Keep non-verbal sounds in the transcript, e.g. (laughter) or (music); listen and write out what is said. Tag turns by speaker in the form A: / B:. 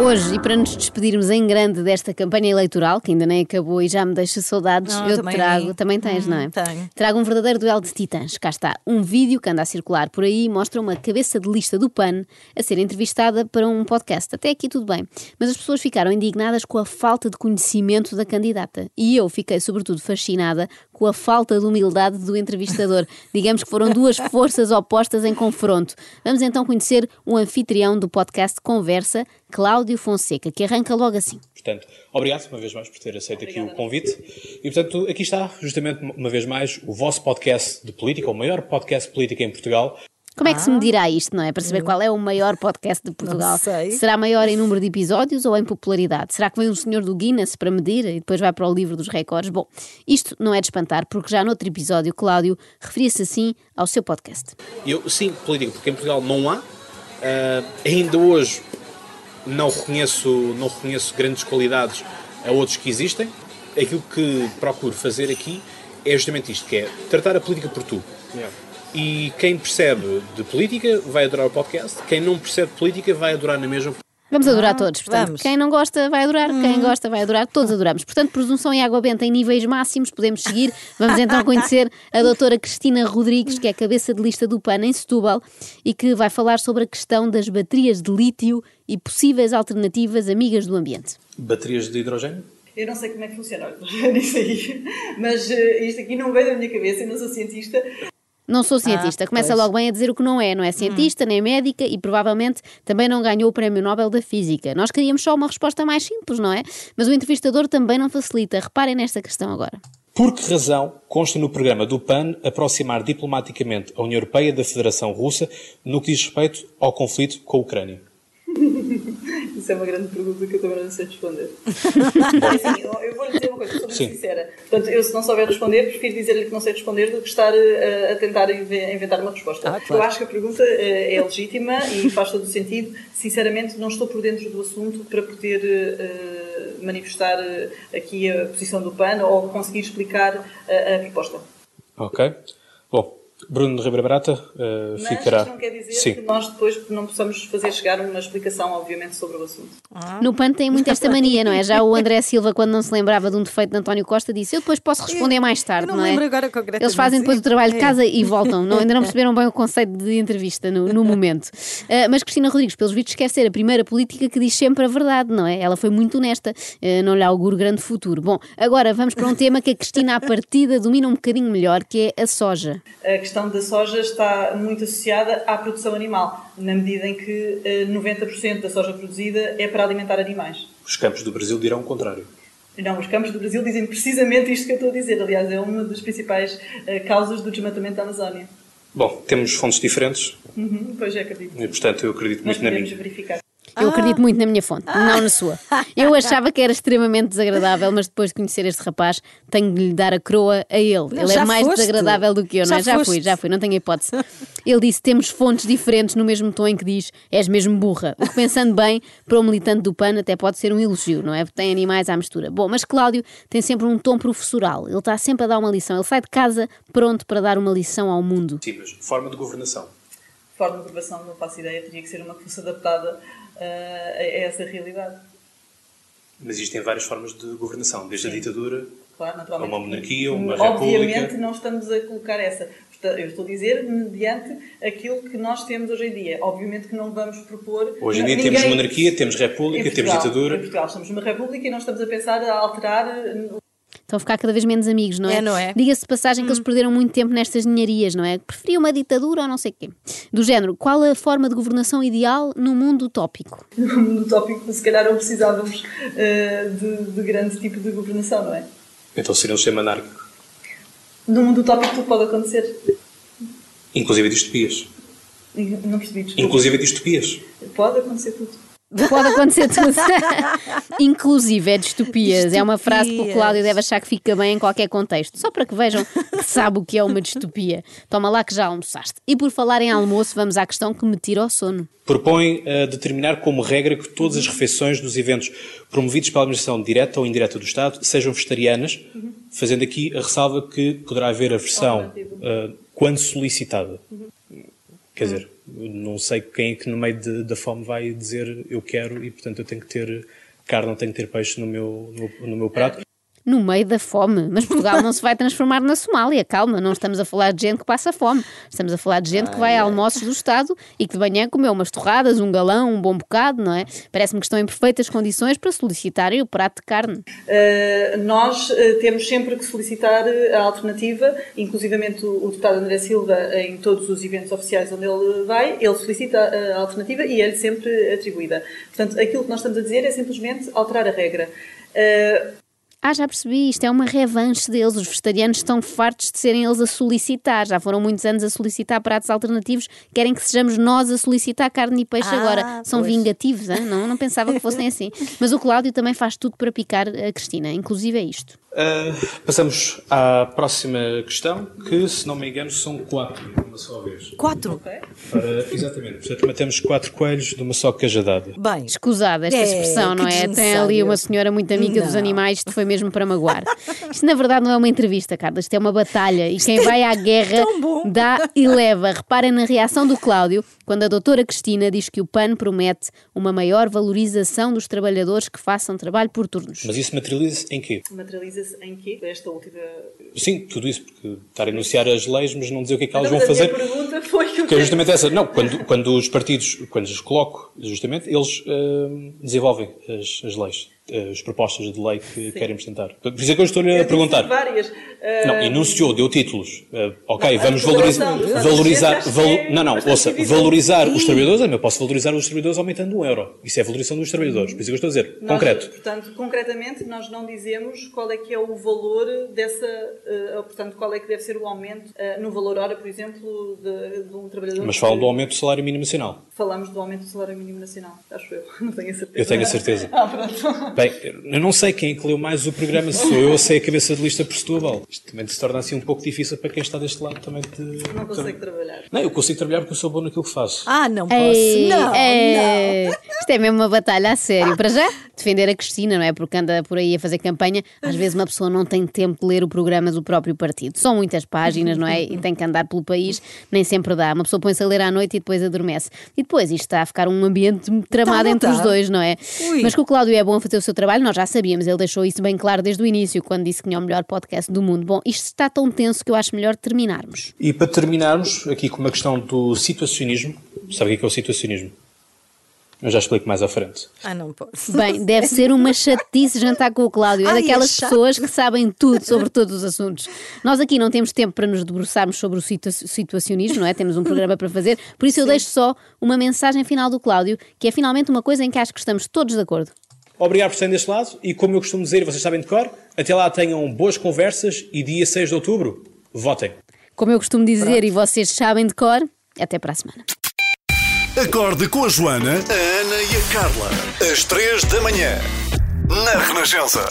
A: Hoje, e para nos despedirmos em grande desta campanha eleitoral, que ainda nem acabou e já me deixa saudades,
B: Não,
A: eu
B: também
A: trago, também tens, não é?
B: Hum, tenho.
A: Trago um verdadeiro duelo de titãs. Cá está. Um vídeo que anda a circular por aí mostra uma cabeça de lista do PAN a ser entrevistada para um podcast. Até aqui tudo bem. Mas as pessoas ficaram indignadas com a falta de conhecimento da candidata. E eu fiquei, sobretudo, fascinada com a falta de humildade do entrevistador. Digamos que foram duas forças opostas em confronto. Vamos então conhecer o anfitrião do podcast Conversa, Cláudio Fonseca, que arranca logo assim.
C: Portanto, obrigado uma vez mais por ter aceito aqui o convite. E, portanto, aqui está, justamente, uma vez mais, o vosso podcast de política, o maior podcast de política em Portugal.
A: Como é que se medirá isto, não é? Para saber qual é o maior podcast de Portugal.
B: sei.
A: Será maior em número de episódios ou em popularidade? Será que vem um senhor do Guinness para medir e depois vai para o livro dos recordes? Bom, isto não é de espantar, porque já noutro episódio, Cláudio referia-se assim ao seu podcast.
C: Eu, sim, política, porque em Portugal não há. Ah, ainda hoje não reconheço, não reconheço grandes qualidades a outros que existem. Aquilo que procuro fazer aqui é justamente isto, que é tratar a política por tu. E quem percebe de política vai adorar o podcast, quem não percebe de política vai adorar na mesma.
A: Vamos adorar todos. Portanto,
B: vamos.
A: quem não gosta vai adorar, quem gosta vai adorar, todos adoramos. Portanto, presunção e água benta em níveis máximos, podemos seguir. Vamos então (laughs) conhecer a doutora Cristina Rodrigues, que é cabeça de lista do PAN em Setúbal e que vai falar sobre a questão das baterias de lítio e possíveis alternativas amigas do ambiente.
C: Baterias de hidrogênio?
D: Eu não sei como é que funciona (laughs) nisso aí, mas eh, isto aqui não veio da minha cabeça, eu não sou cientista.
A: Não sou cientista,
B: Ah,
A: começa
B: pois.
A: logo bem a dizer o que não é, não é cientista, nem médica e provavelmente também não ganhou o Prémio Nobel da Física. Nós queríamos só uma resposta mais simples, não é? Mas o entrevistador também não facilita. Reparem nesta questão agora.
C: Por que razão consta no programa do PAN aproximar diplomaticamente a União Europeia da Federação Russa no que diz respeito ao conflito com a Ucrânia?
D: Isso é uma grande pergunta que eu também não sei responder. (laughs) assim, eu, eu vou lhe dizer uma coisa, sou muito
C: Sim.
D: sincera. Portanto, eu se não souber responder, prefiro dizer-lhe que não sei responder do que estar eh, a tentar inve- inventar uma resposta.
B: Ah, claro.
D: Eu acho que a pergunta eh, é legítima e faz todo o sentido. Sinceramente, não estou por dentro do assunto para poder eh, manifestar aqui a posição do PAN ou conseguir explicar eh, a proposta.
C: Ok. Bom, Bruno Ribeira Barata uh,
D: Mas
C: ficará.
D: isto não quer dizer
C: Sim.
D: que nós depois não possamos fazer chegar uma explicação, obviamente, sobre o assunto.
A: No PAN tem muito esta mania, não é? Já o André Silva, quando não se lembrava de um defeito de António Costa, disse: Eu depois posso responder mais tarde,
B: eu não
A: não, é?
B: lembro agora concretamente,
A: Eles fazem depois o trabalho de
B: É.
A: casa e voltam. Não, ainda não (laughs) perceberam bem o conceito de entrevista no, no momento. Ah, mas Cristina Rodrigues, pelos vistos, quer ser a primeira política que diz sempre a verdade, não é? Ela foi muito honesta, ah, não lhe auguro grande futuro. Bom, agora vamos para um tema que a Cristina, à partida, domina um bocadinho melhor, que é a soja.
D: A questão da soja está muito associada à produção animal, na medida em que eh, 90% da soja produzida é para alimentar animais.
C: Os campos do Brasil dirão o contrário.
D: Não, os campos do Brasil dizem precisamente isto que eu estou a dizer. Aliás, é uma das principais eh, causas do desmatamento da Amazónia.
C: Bom, temos fontes diferentes
D: Uhum, pois é, acredito.
C: e, portanto, eu acredito
D: Nós
C: muito na minha.
D: verificar.
A: Eu acredito muito na minha fonte, não na sua. Eu achava que era extremamente desagradável, mas depois de conhecer este rapaz, tenho de lhe dar a croa a ele.
B: Não,
A: ele é
B: já
A: mais
B: foste.
A: desagradável do que eu, não é?
B: Já
A: Já fui,
B: foste.
A: já fui, não tenho hipótese. (laughs) Ele disse: temos fontes diferentes no mesmo tom em que diz és mesmo burra. O que, pensando bem, para um militante do PAN até pode ser um elogio, não é? Porque tem animais à mistura. Bom, mas Cláudio tem sempre um tom professoral. Ele está sempre a dar uma lição. Ele sai de casa pronto para dar uma lição ao mundo.
C: Sim, mas forma de governação.
D: Forma de aprovação, não faço ideia, teria que ser uma que fosse adaptada eh, a a essa realidade.
C: Mas existem várias formas de governação, desde a ditadura
D: Claro, naturalmente.
C: Uma monarquia, uma
D: Obviamente
C: república.
D: não estamos a colocar essa. Eu estou a dizer mediante aquilo que nós temos hoje em dia. Obviamente que não vamos propor.
C: Hoje em dia
D: ninguém-
C: temos monarquia, temos
D: Em
C: república, temos
D: Portugal-
C: ditadura.
D: Em Portugal estamos numa república e não estamos a pensar a alterar.
A: Estão a ficar cada vez menos amigos, não é?
B: É, não é?
A: Diga-se de passagem que eles perderam muito tempo nestas ninharias, não é? Preferiam uma ditadura ou não sei o quê. Do género, qual a forma de governação ideal no mundo utópico? (laughs)
D: No mundo utópico, se calhar não precisávamos eh, de, de grande tipo de governação, não é?
C: Então seria um sistema anárquico.
D: No mundo utópico tudo pode acontecer.
C: Inclusive distopias.
D: Não percebi, desculpa.
C: Inclusive distopias.
D: Pode acontecer tudo.
A: Pode acontecer tudo. (laughs) Inclusive, é distopias. É uma frase que o. Cláudio deve achar que fica bem em qualquer contexto. Só para que vejam que sabe o que é uma distopia. Toma lá que já almoçaste. E por falar em almoço, vamos à questão que me tira o sono.
C: Propõe eh, determinar como regra que todas as refeições dos eventos promovidos pela administração direta ou indireta do Estado sejam vegetarianas, fazendo aqui a ressalva que poderá haver a versão
D: Alternativa.
C: eh, quando solicitada. Quer dizer, não sei quem é que no meio de, da fome vai dizer eu quero e portanto eu tenho que ter carne, não tenho que ter peixe no meu, no, no meu prato
A: no meio da fome. Mas Portugal não se vai transformar na Somália, calma, não estamos a falar de gente que passa fome. Estamos a falar de gente que vai a almoços do Estado e que de manhã comeu umas torradas, um galão, um bom bocado, não é? Parece-me que estão em perfeitas condições para solicitarem o prato de carne.
D: Uh, nós uh, temos sempre que solicitar eh, a alternativa, inclusivamente o, o deputado André Silva, em todos os eventos oficiais onde ele vai, ele solicita a alternativa e é-lhe sempre atribuída. Portanto, aquilo que nós estamos a dizer é simplesmente alterar a regra. Uh,
A: ah, já percebi, isto é uma revanche deles. Os vegetarianos estão fartos de serem eles a solicitar. Já foram muitos anos a solicitar pratos alternativos, querem que sejamos nós a solicitar carne e peixe ah, agora. São pois. vingativos, hein? não? Não pensava que fossem assim. (laughs) Mas o Cláudio também faz tudo para picar a Cristina, inclusive é isto.
C: Uh, passamos à próxima questão, que, se não me engano, são quatro de uma só vez.
B: Quatro?
C: Para, exatamente. Portanto, matamos quatro coelhos de uma só cajadada.
A: Bem. Escusada esta é, expressão, não é? Tem ali uma senhora muito amiga não. dos animais, foi mesmo para magoar. Isto, na verdade, não é uma entrevista, Carla. Isto é uma batalha. E quem vai à guerra dá e leva. Reparem na reação do Cláudio quando a doutora Cristina diz que o PAN promete uma maior valorização dos trabalhadores que façam trabalho por turnos.
C: Mas isso materializa-se em quê?
D: Materializa-se em quê? Esta última...
C: Sim, tudo isso, porque estar a enunciar as leis, mas não dizer o que é que elas vão fazer.
D: A pergunta foi
C: que... Porque é justamente essa. Não, quando, quando os partidos, quando os coloco, justamente, eles uh, desenvolvem as, as leis as propostas de lei que Sim. querem apresentar. Por isso é que eu estou-lhe a perguntar.
D: Várias. Uh...
C: Não, enunciou, deu títulos. Uh, ok, não, vamos valorizar. valorizar valo, não, não, ouça, valorizar os trabalhadores, eu posso valorizar os trabalhadores aumentando um euro. Isso é valorização dos trabalhadores. Por isso é que eu estou a dizer. Nós, concreto.
D: Portanto, concretamente, nós não dizemos qual é que é o valor dessa. Uh, portanto, qual é que deve ser o aumento no valor hora, por exemplo, de, de um trabalhador.
C: Mas falam do aumento do salário mínimo nacional.
D: Falamos do aumento do salário mínimo nacional, acho eu. (laughs) Não tenho a certeza.
C: Eu tenho a certeza. ah, pronto. (laughs) Bem, eu não sei quem é que leu mais o programa, se sou eu ou se é a cabeça de lista por Setúbal. Isto também se torna assim um pouco difícil para quem está deste lado também
D: de... Não consegue trabalhar.
C: Não, eu consigo trabalhar porque eu sou bom naquilo que faço.
B: Ah, não posso. Ei, não,
A: ei. não. Isto é mesmo uma batalha a sério. Para já, defender a Cristina, não é? Porque anda por aí a fazer campanha. Às vezes uma pessoa não tem tempo de ler o programa do próprio partido. São muitas páginas, não é? E tem que andar pelo país. Nem sempre dá. Uma pessoa põe-se a ler à noite e depois adormece. E depois isto está a ficar um ambiente tramado tá, entre tá. os dois, não é? Ui. Mas que o Cláudio é bom a fazer o seu trabalho, nós já sabíamos. Ele deixou isso bem claro desde o início, quando disse que tinha o melhor podcast do mundo. Bom, isto está tão tenso que eu acho melhor terminarmos.
C: E para terminarmos, aqui com uma questão do situacionismo. Sabe o que é, é o situacionismo? Eu já explico mais à frente.
B: Ah, não posso.
A: Bem, deve ser uma chatice jantar com o Cláudio. É daquelas é pessoas que sabem tudo sobre todos os assuntos. Nós aqui não temos tempo para nos debruçarmos sobre o situa situacionismo, não é? Temos um programa para fazer. Por isso Sim. eu deixo só uma mensagem final do Cláudio, que é finalmente uma coisa em que acho que estamos todos de acordo.
C: Obrigado por estarem deste lado e, como eu costumo dizer, vocês sabem de cor, até lá tenham boas conversas e dia 6 de outubro, votem.
A: Como eu costumo dizer Pronto. e vocês sabem de cor, até para a semana.
E: Acorde com a Joana, a Ana e a Carla, às 3 da manhã, na Renascença.